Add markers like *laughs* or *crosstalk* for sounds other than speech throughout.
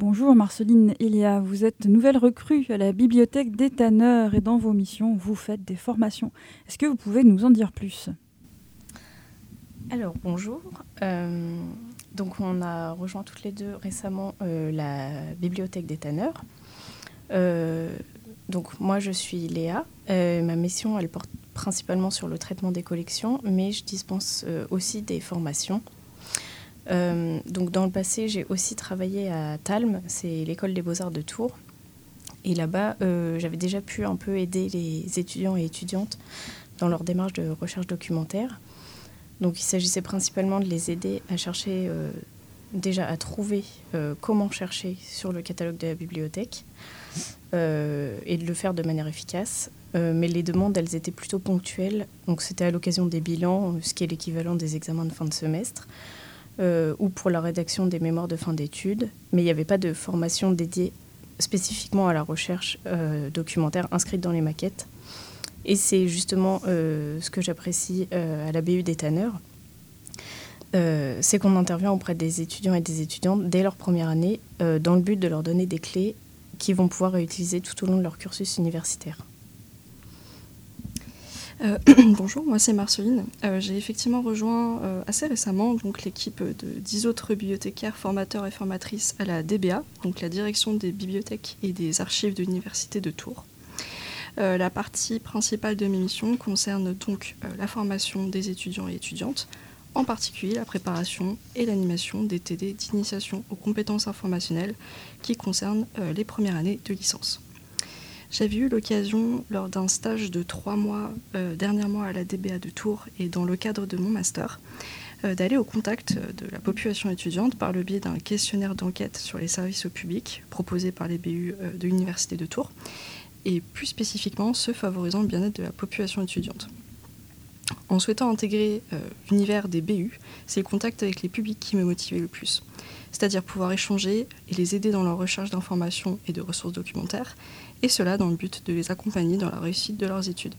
Bonjour Marceline Elia, vous êtes nouvelle recrue à la bibliothèque des Tanneurs et dans vos missions, vous faites des formations. Est-ce que vous pouvez nous en dire plus? Alors bonjour. Euh, donc on a rejoint toutes les deux récemment euh, la bibliothèque des Tanneurs. Euh, donc moi je suis Léa. ma mission elle porte principalement sur le traitement des collections, mais je dispense aussi des formations euh, donc dans le passé, j'ai aussi travaillé à Talm, c'est l'école des beaux-arts de Tours. Et là-bas, euh, j'avais déjà pu un peu aider les étudiants et étudiantes dans leur démarche de recherche documentaire. Donc il s'agissait principalement de les aider à chercher, euh, déjà à trouver comment chercher sur le catalogue de la bibliothèque et de le faire de manière efficace. mais les demandes, elles étaient plutôt ponctuelles. Donc c'était à l'occasion des bilans, ce qui est l'équivalent des examens de fin de semestre. Euh, ou pour la rédaction des mémoires de fin d'études, mais il n'y avait pas de formation dédiée spécifiquement à la recherche euh, documentaire inscrite dans les maquettes. Et c'est justement euh, ce que j'apprécie à la BU des tanneurs, c'est qu'on intervient auprès des étudiants et des étudiantes dès leur première année dans le but de leur donner des clés qu'ils vont pouvoir réutiliser tout au long de leur cursus universitaire. Euh, *clears throat* bonjour, moi c'est Marceline. Euh, j'ai effectivement rejoint euh, assez récemment l'équipe de 10 autres bibliothécaires, formateurs et formatrices à la DBA, donc la direction des bibliothèques et des archives de l'université de Tours. la partie principale de mes missions concerne donc la formation des étudiants et étudiantes, en particulier la préparation et l'animation des TD d'initiation aux compétences informationnelles qui concernent les premières années de licence. J'avais eu l'occasion, lors d'un stage de trois mois euh, dernièrement à la DBA de Tours et dans le cadre de mon master, euh, d'aller au contact de la population étudiante par le biais d'un questionnaire d'enquête sur les services au public proposé par les BU euh, de l'Université de Tours, et plus spécifiquement ceux favorisant le bien-être de la population étudiante. En souhaitant intégrer l'univers des BU, c'est le contact avec les publics qui me motivait le plus c'est-à-dire pouvoir échanger et les aider dans leur recherche d'informations et de ressources documentaires, et cela dans le but de les accompagner dans la réussite de leurs études.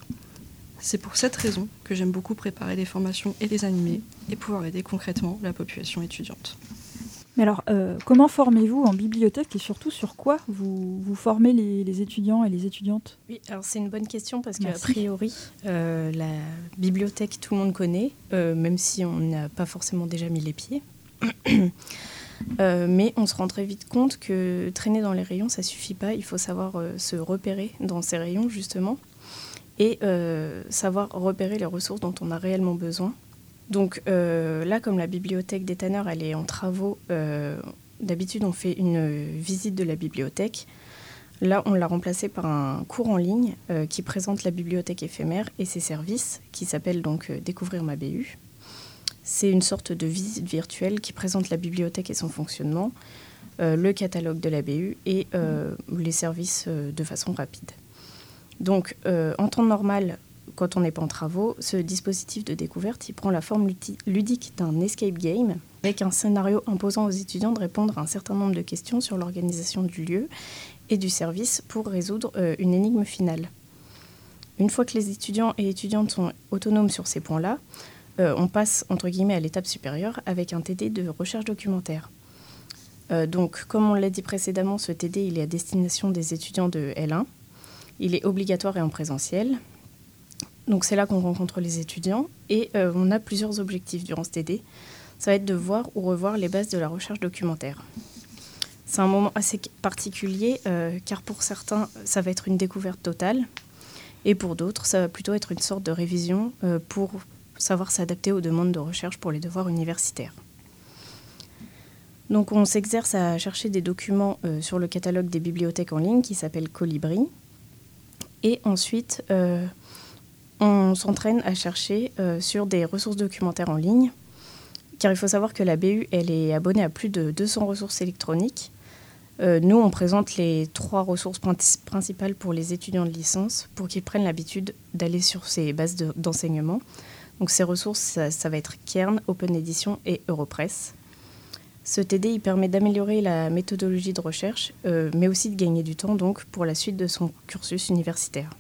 C'est pour cette raison que j'aime beaucoup préparer les formations et les animer, et pouvoir aider concrètement la population étudiante. Mais alors, euh, comment formez-vous en bibliothèque et surtout sur quoi vous, vous formez les, étudiants et les étudiantes? Oui, alors c'est une bonne question parce qu'a priori, euh, la bibliothèque, tout le monde connaît, euh, même si on n'a pas forcément déjà mis les pieds. *coughs* Mais on se rend très vite compte que traîner dans les rayons, ça suffit pas. Il faut savoir se repérer dans ces rayons, justement, et savoir repérer les ressources dont on a réellement besoin. Donc là, comme la bibliothèque des tanneurs, elle est en travaux, d'habitude, on fait une visite de la bibliothèque. Là, on l'a remplacée par un cours en ligne qui présente la bibliothèque éphémère et ses services, qui s'appelle donc Découvrir ma BU. C'est une sorte de visite virtuelle qui présente la bibliothèque et son fonctionnement, euh, le catalogue de la BU et euh, les services euh, de façon rapide. Donc, en temps normal, quand on n'est pas en travaux, ce dispositif de découverte, prend la forme ludique d'un escape game avec un scénario imposant aux étudiants de répondre à un certain nombre de questions sur l'organisation du lieu et du service pour résoudre une énigme finale. Une fois que les étudiants et étudiantes sont autonomes sur ces points-là, euh, on passe entre guillemets à l'étape supérieure avec un TD de recherche documentaire. Euh, donc, comme on l'a dit précédemment, ce TD il est à destination des étudiants de L1. Il est obligatoire et en présentiel. Donc c'est là qu'on rencontre les étudiants et euh, on a plusieurs objectifs durant ce TD. Ça va être de voir ou revoir les bases de la recherche documentaire. C'est un moment assez particulier car pour certains, ça va être une découverte totale et pour d'autres, ça va plutôt être une sorte de révision pour savoir s'adapter aux demandes de recherche pour les devoirs universitaires. Donc on s'exerce à chercher des documents euh, sur le catalogue des bibliothèques en ligne qui s'appelle Colibri. Et ensuite, euh, on s'entraîne à chercher euh, sur des ressources documentaires en ligne. Car il faut savoir que la BU, est abonnée à plus de 200 ressources électroniques. nous, on présente les trois ressources principales pour les étudiants de licence pour qu'ils prennent l'habitude d'aller sur ces bases d'enseignement. Donc ces ressources, ça, va être Kern, Open Edition et Europress. Ce TD permet d'améliorer la méthodologie de recherche, euh, mais aussi de gagner du temps donc pour la suite de son cursus universitaire.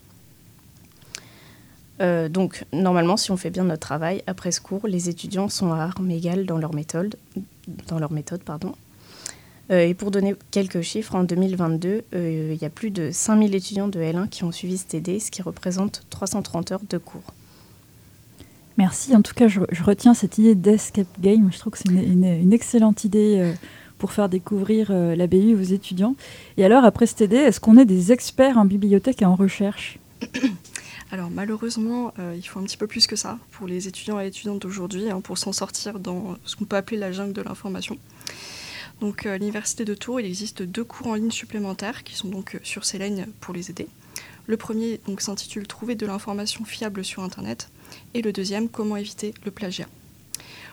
Euh, donc normalement, si on fait bien notre travail, après ce cours, les étudiants sont à armes égales dans leur méthode. Dans leur méthode pardon. et pour donner quelques chiffres, en 2022, il y a plus de 5000 étudiants de L1 qui ont suivi ce TD, ce qui représente 330 heures de cours. Merci. En tout cas, je, retiens cette idée d'escape game. Je trouve que c'est une, excellente idée euh, pour faire découvrir euh, la BU aux étudiants. Et alors, après ce TD, est-ce qu'on est des experts en bibliothèque et en recherche? *coughs* alors malheureusement, euh, il faut un petit peu plus que ça pour les étudiants et étudiantes d'aujourd'hui, hein, pour s'en sortir dans ce qu'on peut appeler la jungle de l'information. Donc à l'université de Tours, il existe deux cours en ligne supplémentaires qui sont donc sur ces lignes pour les aider. Le premier s'intitule Trouver de l'information fiable sur Internet et le deuxième, comment éviter le plagiat.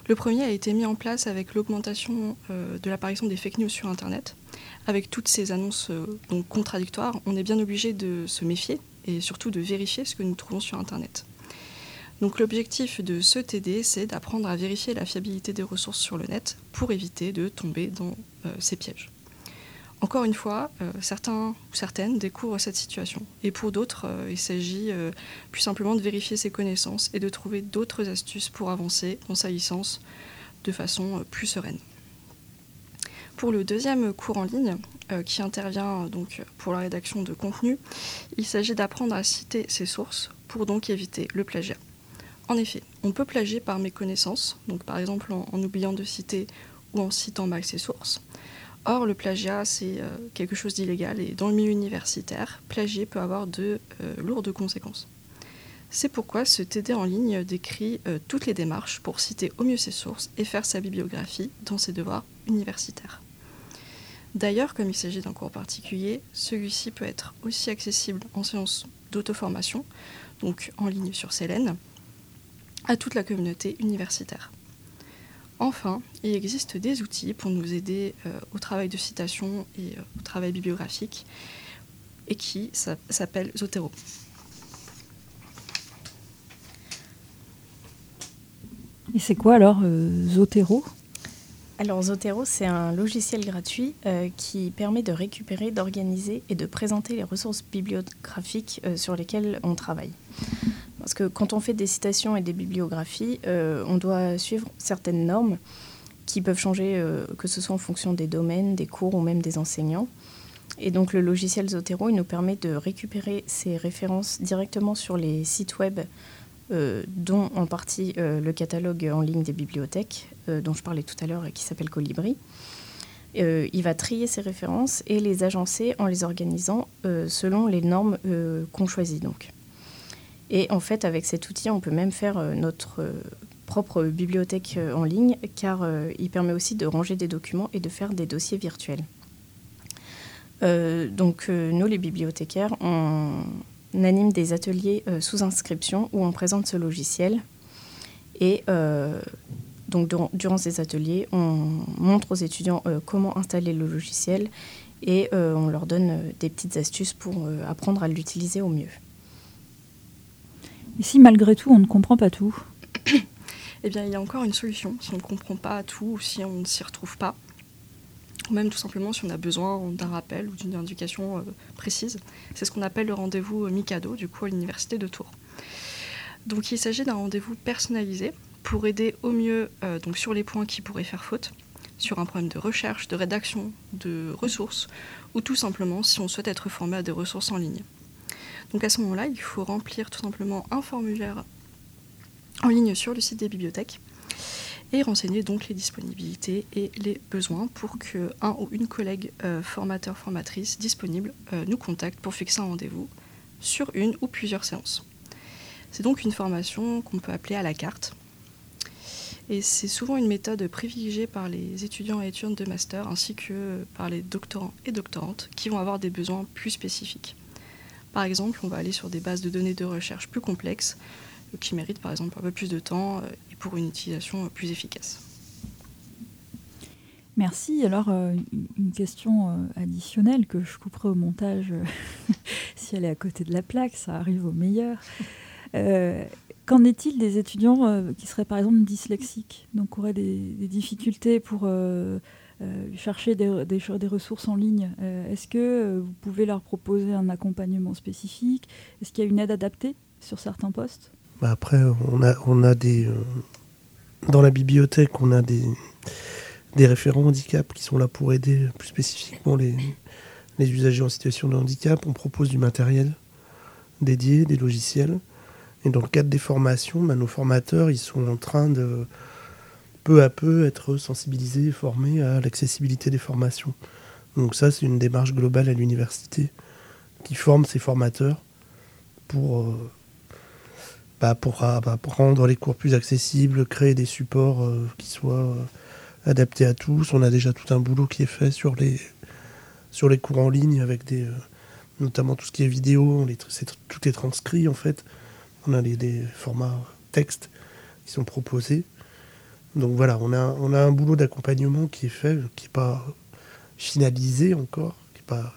Le premier a été mis en place avec l'augmentation euh, de l'apparition des fake news sur Internet. Avec toutes ces annonces euh, donc contradictoires, on est bien obligé de se méfier et surtout de vérifier ce que nous trouvons sur Internet. Donc l'objectif de ce TD, c'est d'apprendre à vérifier la fiabilité des ressources sur le net pour éviter de tomber dans euh, ces pièges. Encore une fois, euh, certains ou certaines découvrent cette situation. Et pour d'autres, euh, il s'agit plus simplement de vérifier ses connaissances et de trouver d'autres astuces pour avancer dans sa licence de façon plus sereine. Pour le deuxième cours en ligne, qui intervient donc pour la rédaction de contenu, il s'agit d'apprendre à citer ses sources pour donc éviter le plagiat. En effet, on peut plagier par méconnaissance, donc par exemple en, oubliant de citer ou en citant mal ses sources. Or, le plagiat, c'est euh, quelque chose d'illégal et dans le milieu universitaire, plagier peut avoir de euh, lourdes conséquences. C'est pourquoi ce TD en ligne décrit euh, toutes les démarches pour citer au mieux ses sources et faire sa bibliographie dans ses devoirs universitaires. D'ailleurs, comme il s'agit d'un cours particulier, celui-ci peut être aussi accessible en séance d'auto-formation, donc en ligne sur Célène, à toute la communauté universitaire. Enfin, il existe des outils pour nous aider euh, au travail de citation et euh, au travail bibliographique, et qui s'appellent Zotero. Et c'est quoi alors euh, Zotero? Alors Zotero, c'est un logiciel gratuit qui permet de récupérer, d'organiser et de présenter les ressources bibliographiques sur lesquelles on travaille. Parce que quand on fait des citations et des bibliographies, euh, on doit suivre certaines normes qui peuvent changer, euh, que ce soit en fonction des domaines, des cours ou même des enseignants. Et donc le logiciel Zotero, il nous permet de récupérer ces références directement sur les sites web, euh, dont en partie le catalogue en ligne des bibliothèques, dont je parlais tout à l'heure et qui s'appelle Colibri. il va trier ces références et les agencer en les organisant selon les normes qu'on choisit donc. Et en fait, avec cet outil, on peut même faire euh, notre euh, propre bibliothèque euh, en ligne, car il permet aussi de ranger des documents et de faire des dossiers virtuels. donc nous, les bibliothécaires, on, anime des ateliers sous inscription où on présente ce logiciel. Et donc durant, ces ateliers, on montre aux étudiants comment installer le logiciel et on leur donne des petites astuces pour apprendre à l'utiliser au mieux. Et si malgré tout on ne comprend pas tout *coughs* Eh bien, il y a encore une solution si on ne comprend pas tout ou si on ne s'y retrouve pas. Ou même tout simplement si on a besoin d'un rappel ou d'une indication euh, précise. C'est ce qu'on appelle le rendez-vous euh, Mikado, du coup, à l'université de Tours. Donc, il s'agit d'un rendez-vous personnalisé pour aider au mieux euh, donc sur les points qui pourraient faire faute, sur un problème de recherche, de rédaction, de ressources, ou tout simplement si on souhaite être formé à des ressources en ligne. Donc à ce moment-là, il faut remplir tout simplement un formulaire en ligne sur le site des bibliothèques et renseigner donc les disponibilités et les besoins pour que un ou une collègue euh, formateur formatrice disponible euh, nous contacte pour fixer un rendez-vous sur une ou plusieurs séances. C'est donc une formation qu'on peut appeler à la carte. Et c'est souvent une méthode privilégiée par les étudiants et étudiantes de master ainsi que par les doctorants et doctorantes qui vont avoir des besoins plus spécifiques. Par exemple, on va aller sur des bases de données de recherche plus complexes, euh, qui méritent par exemple un peu plus de temps pour une utilisation euh, plus efficace. Merci. Alors, une question additionnelle que je couperai au montage *laughs* si elle est à côté de la plaque, ça arrive au meilleur. Qu'en est-il des étudiants qui seraient par exemple dyslexiques, donc auraient des, difficultés pour euh, chercher des, ressources en ligne. Euh, est-ce que euh, vous pouvez leur proposer un accompagnement spécifique? Est-ce qu'il y a une aide adaptée sur certains postes? Bah Après, on a, on a des. dans la bibliothèque, on a des, des référents handicap qui sont là pour aider plus spécifiquement les, les usagers en situation de handicap. On propose du matériel dédié, des logiciels. Et dans le cadre des formations, bah, nos formateurs, ils sont en train de peu à peu être sensibilisés et formés à l'accessibilité des formations. Donc ça, c'est une démarche globale à l'université qui forme ses formateurs pour, euh, pour, rendre les cours plus accessibles, créer des supports euh, qui soient euh, adaptés à tous. On a déjà tout un boulot qui est fait sur les, sur les cours en ligne avec des notamment tout ce qui est vidéo, tout est transcrit en fait. On a des formats texte qui sont proposés. Donc voilà, on a, on a un boulot d'accompagnement qui est fait, qui n'est pas finalisé encore, qui n'est pas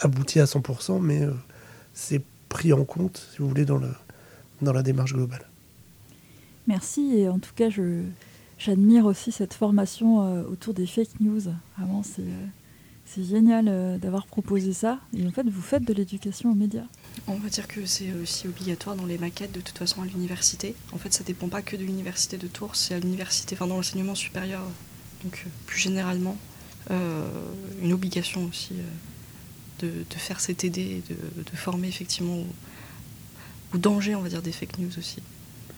abouti à 100%, mais euh, c'est pris en compte, si vous voulez, dans la, dans la démarche globale. Merci, et en tout cas, je, j'admire aussi cette formation euh, autour des fake news. Vraiment, c'est, euh, c'est génial d'avoir proposé ça. Et en fait, vous faites de l'éducation aux médias. On va dire que c'est aussi obligatoire dans les maquettes de toute façon à l'université. En fait, ça dépend pas que de l'université de Tours, c'est à l'université, enfin dans l'enseignement supérieur, donc euh, plus généralement, euh, une obligation aussi de, faire cet aider, de, de former effectivement au, au danger, on va dire, des fake news aussi.